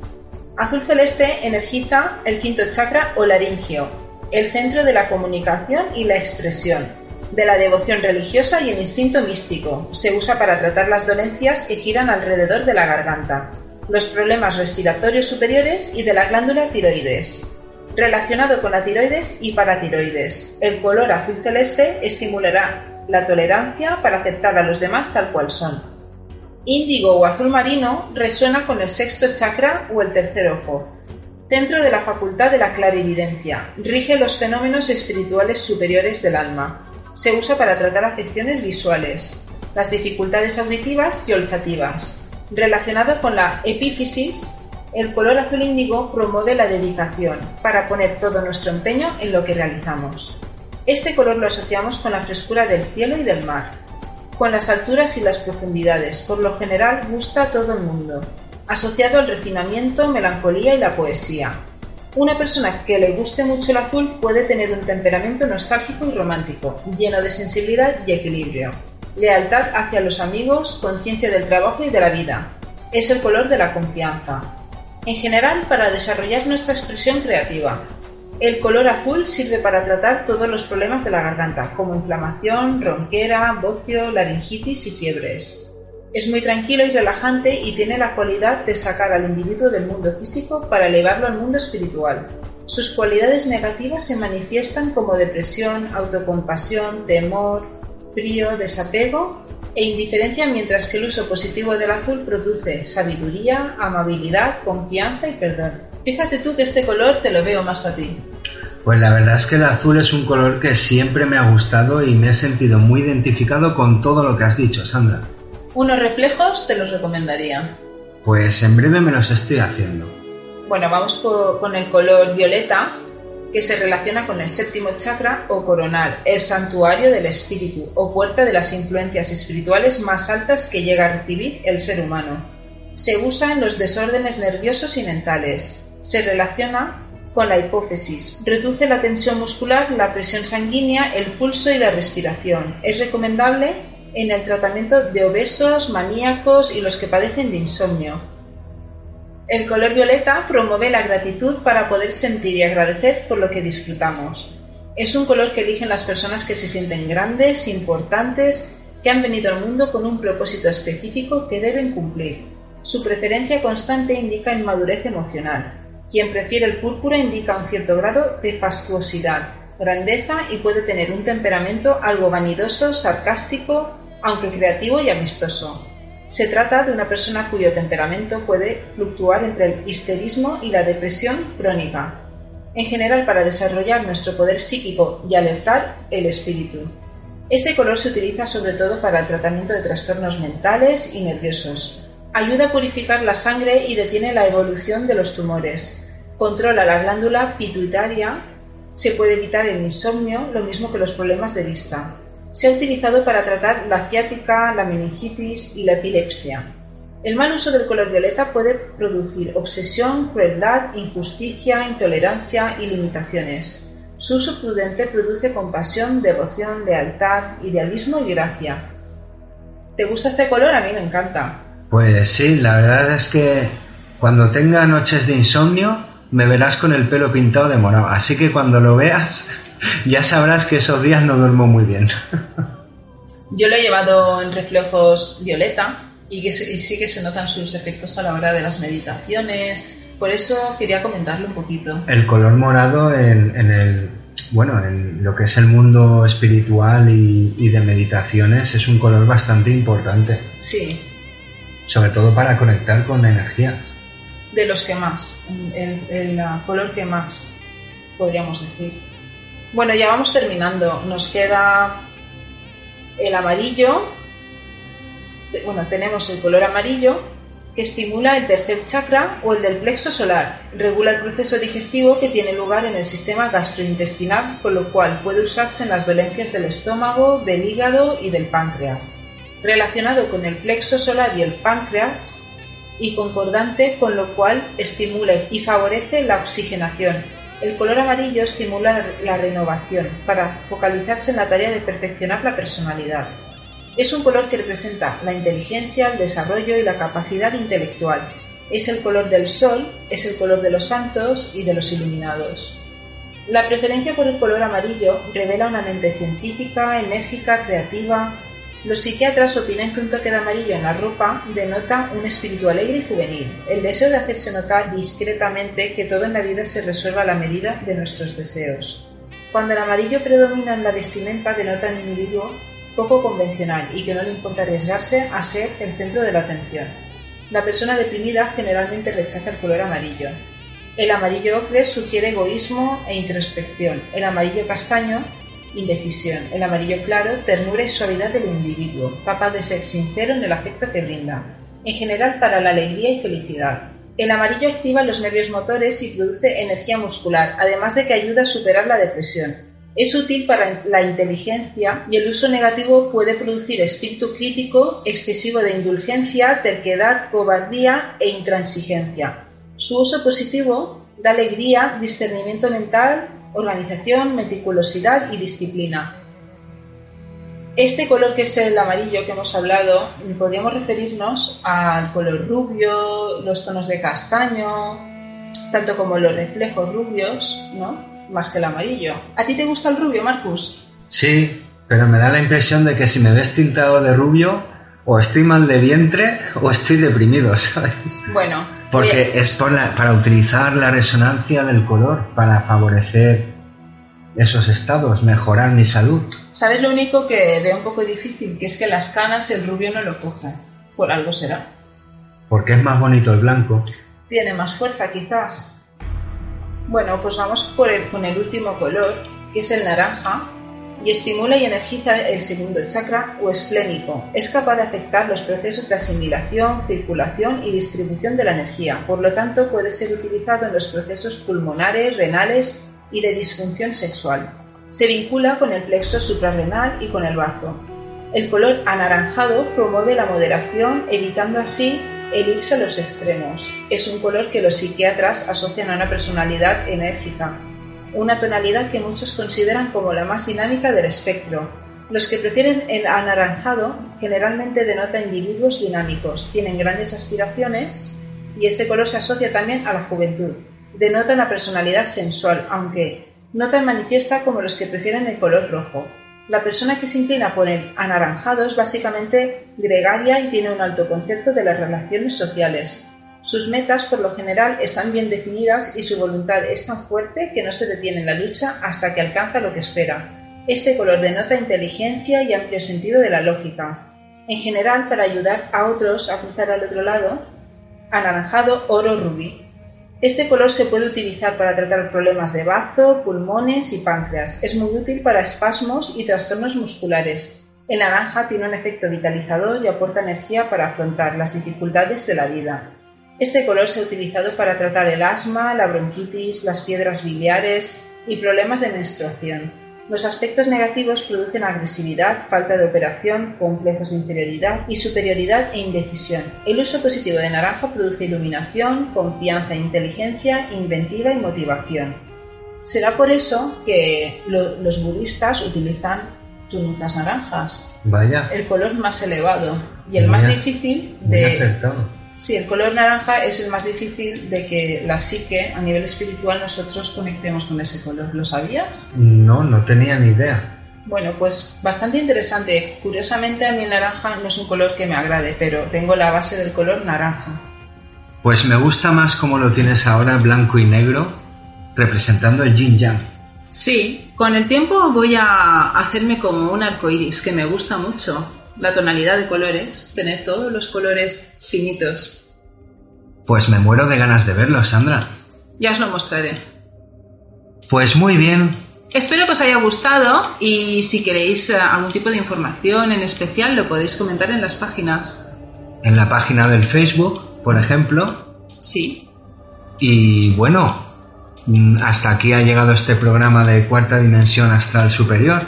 Azul celeste energiza el quinto chakra o laringio, el centro de la comunicación y la expresión, de la devoción religiosa y el instinto místico. Se usa para tratar las dolencias que giran alrededor de la garganta, los problemas respiratorios superiores y de la glándula tiroides. Relacionado con la tiroides y paratiroides, el color azul celeste estimulará la tolerancia para aceptar a los demás tal cual son. Índigo o azul marino resuena con el sexto chakra o el tercer ojo, centro de la facultad de la clarividencia. Rige los fenómenos espirituales superiores del alma. Se usa para tratar afecciones visuales, las dificultades auditivas y olfativas. Relacionado con la epífisis, el color azul índigo promueve la dedicación para poner todo nuestro empeño en lo que realizamos. Este color lo asociamos con la frescura del cielo y del mar, con las alturas y las profundidades, por lo general gusta a todo el mundo, asociado al refinamiento, melancolía y la poesía. Una persona que le guste mucho el azul puede tener un temperamento nostálgico y romántico, lleno de sensibilidad y equilibrio. Lealtad hacia los amigos, conciencia del trabajo y de la vida. Es el color de la confianza. En general, para desarrollar nuestra expresión creativa, el color azul sirve para tratar todos los problemas de la garganta, como inflamación, ronquera, bocio, laringitis y fiebres. Es muy tranquilo y relajante y tiene la cualidad de sacar al individuo del mundo físico para elevarlo al mundo espiritual. Sus cualidades negativas se manifiestan como depresión, autocompasión, temor, frío, desapego e indiferencia, mientras que el uso positivo del azul produce sabiduría, amabilidad, confianza y perdón. Fíjate tú que este color te lo veo más a ti. Pues la verdad es que el azul es un color que siempre me ha gustado y me he sentido muy identificado con todo lo que has dicho, Sandra. Unos reflejos te los recomendaría. Pues en breve me los estoy haciendo. Bueno, vamos con el color violeta, que se relaciona con el séptimo chakra o coronal, el santuario del espíritu o puerta de las influencias espirituales más altas que llega a recibir el ser humano. Se usa en los desórdenes nerviosos y mentales, se relaciona con la hipófisis. Reduce la tensión muscular, la presión sanguínea, el pulso y la respiración. Es recomendable en el tratamiento de obesos, maníacos y los que padecen de insomnio. El color violeta promueve la gratitud para poder sentir y agradecer por lo que disfrutamos. Es un color que eligen las personas que se sienten grandes, importantes, que han venido al mundo con un propósito específico que deben cumplir. Su preferencia constante indica inmadurez emocional. Quien prefiere el púrpura indica un cierto grado de fastuosidad, grandeza y puede tener un temperamento algo vanidoso, sarcástico, aunque creativo y amistoso. Se trata de una persona cuyo temperamento puede fluctuar entre el histerismo y la depresión crónica, en general para desarrollar nuestro poder psíquico y alertar el espíritu. Este color se utiliza sobre todo para el tratamiento de trastornos mentales y nerviosos, Ayuda a purificar la sangre y detiene la evolución de los tumores. Controla la glándula pituitaria. Se puede evitar el insomnio, lo mismo que los problemas de vista. Se ha utilizado para tratar la ciática, la meningitis y la epilepsia. El mal uso del color violeta puede producir obsesión, crueldad, injusticia, intolerancia y limitaciones. Su uso prudente produce compasión, devoción, lealtad, idealismo y gracia. ¿Te gusta este color? A mí me encanta. Pues sí, la verdad es que cuando tenga noches de insomnio me verás con el pelo pintado de morado. Así que cuando lo veas ya sabrás que esos días no duermo muy bien. Yo lo he llevado en reflejos violeta y, que sí que se notan sus efectos a la hora de las meditaciones. Por eso quería comentarlo un poquito. El color morado en, el bueno, en lo que es el mundo espiritual y, y de meditaciones es un color bastante importante. Sí, sobre todo para conectar con energías. De los que más, el, color que más, podríamos decir. Bueno, ya vamos terminando. Nos queda el amarillo. Bueno, tenemos el color amarillo que estimula el tercer chakra o el del plexo solar. Regula el proceso digestivo que tiene lugar en el sistema gastrointestinal, con lo cual puede usarse en las dolencias del estómago, del hígado y del páncreas relacionado con el plexo solar y el páncreas, y concordante con lo cual estimula y favorece la oxigenación. El color amarillo estimula la renovación para focalizarse en la tarea de perfeccionar la personalidad. Es un color que representa la inteligencia, el desarrollo y la capacidad intelectual. Es el color del sol, es el color de los santos y de los iluminados. La preferencia por el color amarillo revela una mente científica, enérgica, creativa, los psiquiatras opinan que un toque de amarillo en la ropa denota un espíritu alegre y juvenil, el deseo de hacerse notar discretamente que todo en la vida se resuelva a la medida de nuestros deseos. Cuando el amarillo predomina en la vestimenta denota un individuo poco convencional y que no le importa arriesgarse a ser el centro de la atención. La persona deprimida generalmente rechaza el color amarillo. El amarillo ocre sugiere egoísmo e introspección. El amarillo castaño indecisión. El amarillo claro, ternura y suavidad del individuo, capaz de ser sincero en el afecto que brinda, en general para la alegría y felicidad. El amarillo activa los nervios motores y produce energía muscular, además de que ayuda a superar la depresión. Es útil para la inteligencia y el uso negativo puede producir espíritu crítico, excesivo de indulgencia, terquedad, cobardía e intransigencia. Su uso positivo da alegría, discernimiento mental, organización, meticulosidad y disciplina. Este color que es el amarillo que hemos hablado, podríamos referirnos al color rubio, los tonos de castaño, tanto como los reflejos rubios, ¿no? Más que el amarillo. ¿A ti te gusta el rubio, Marcus? Sí, pero me da la impresión de que si me ves tintado de rubio, o estoy mal de vientre o estoy deprimido, ¿sabes? Bueno. Porque es para utilizar la resonancia del color para favorecer esos estados, mejorar mi salud. ¿Sabes lo único que veo un poco difícil? Que es que las canas el rubio no lo coge. Por algo será. Porque es más bonito el blanco. Tiene más fuerza quizás. Bueno, pues vamos por el, con el último color, que es el naranja, y estimula y energiza el segundo chakra o esplénico. Es capaz de afectar los procesos de asimilación, circulación y distribución de la energía. Por lo tanto, puede ser utilizado en los procesos pulmonares, renales y de disfunción sexual. Se vincula con el plexo suprarrenal y con el bazo. El color anaranjado promueve la moderación, evitando así el irse a los extremos. Es un color que los psiquiatras asocian a una personalidad enérgica, una tonalidad que muchos consideran como la más dinámica del espectro. Los que prefieren el anaranjado generalmente denota individuos dinámicos, tienen grandes aspiraciones y este color se asocia también a la juventud. Denota una personalidad sensual, aunque no tan manifiesta como los que prefieren el color rojo. La persona que se inclina por el anaranjado es básicamente gregaria y tiene un alto concepto de las relaciones sociales, sus metas, por lo general, están bien definidas y su voluntad es tan fuerte que no se detiene en la lucha hasta que alcanza lo que espera. Este color denota inteligencia y amplio sentido de la lógica. En general, para ayudar a otros a cruzar al otro lado, anaranjado, oro, rubí. Este color se puede utilizar para tratar problemas de bazo, pulmones y páncreas. Es muy útil para espasmos y trastornos musculares. El naranja tiene un efecto vitalizador y aporta energía para afrontar las dificultades de la vida. Este color se ha utilizado para tratar el asma, la bronquitis, las piedras biliares y problemas de menstruación. Los aspectos negativos producen agresividad, falta de operación, complejos de inferioridad y superioridad e indecisión. El uso positivo de naranja produce iluminación, confianza, inteligencia, inventiva y motivación. Será por eso que los budistas utilizan túnicas naranjas. Vaya. El color más elevado y el más difícil de, Sí, el color naranja es el más difícil de que la psique, a nivel espiritual, nosotros conectemos con ese color. ¿Lo sabías? No, no tenía ni idea. Bueno, pues bastante interesante. Curiosamente a mí el naranja no es un color que me agrade, pero tengo la base del color naranja. Pues me gusta más como lo tienes ahora, blanco y negro, representando el yin yang. Sí, con el tiempo voy a hacerme como un arco iris, que me gusta mucho la tonalidad de colores, tener todos los colores finitos. Pues me muero de ganas de verlo, Sandra. Ya os lo mostraré. Pues muy bien. Espero que os haya gustado y si queréis eh, algún tipo de información en especial lo podéis comentar en las páginas. En la página del Facebook, por ejemplo. Sí. Y bueno, mm, hasta aquí ha llegado este programa de cuarta dimensión astral superior.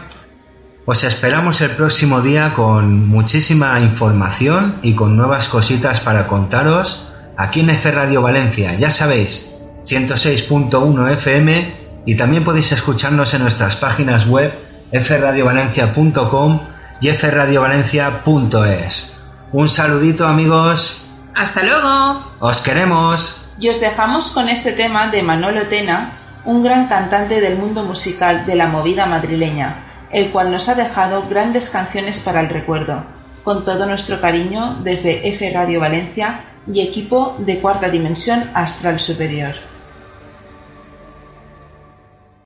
Os esperamos el próximo día con muchísima información y con nuevas cositas para contaros aquí en F Radio Valencia, ya sabéis, 106.1 FM y también podéis escucharnos en nuestras páginas web fradiovalencia.com y fradiovalencia.es. Un saludito amigos. Hasta luego. Os queremos. Y os dejamos con este tema de Manolo Tena, un gran cantante del mundo musical de la movida madrileña, el cual nos ha dejado grandes canciones para el recuerdo. Con todo nuestro cariño desde F Radio Valencia y equipo de cuarta dimensión Astral Superior.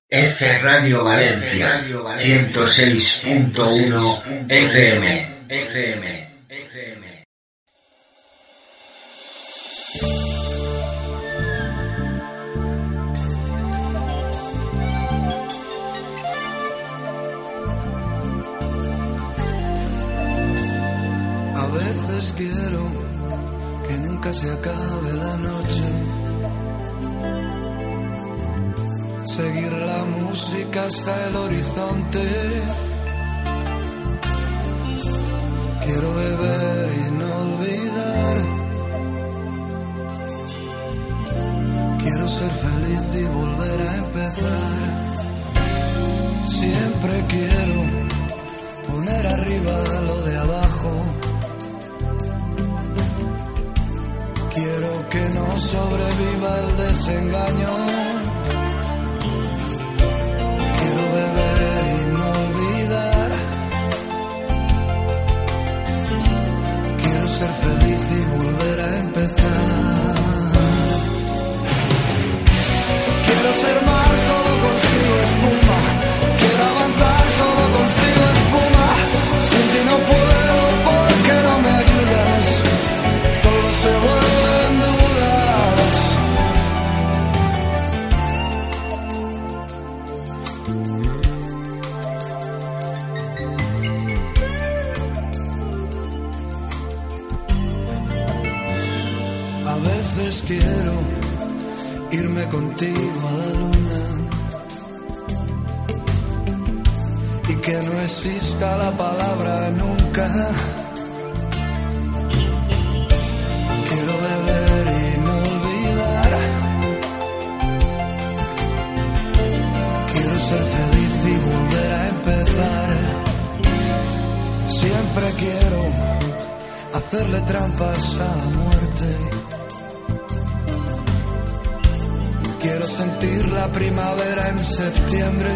F Radio Valencia 106.1 FM. FM. Quiero que nunca se acabe la noche. Seguir la música hasta el horizonte. Quiero beber y no olvidar. Quiero ser feliz y volver a empezar. Siempre quiero poner arriba lo de abajo. Que no sobreviva el desengaño. A veces quiero irme contigo a la luna y que no exista la palabra nunca. Quiero beber y no olvidar. Quiero ser feliz y volver a empezar. Siempre quiero hacerle trampas a la muerte. Quiero sentir la primavera en septiembre.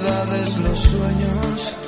Realidades los sueños.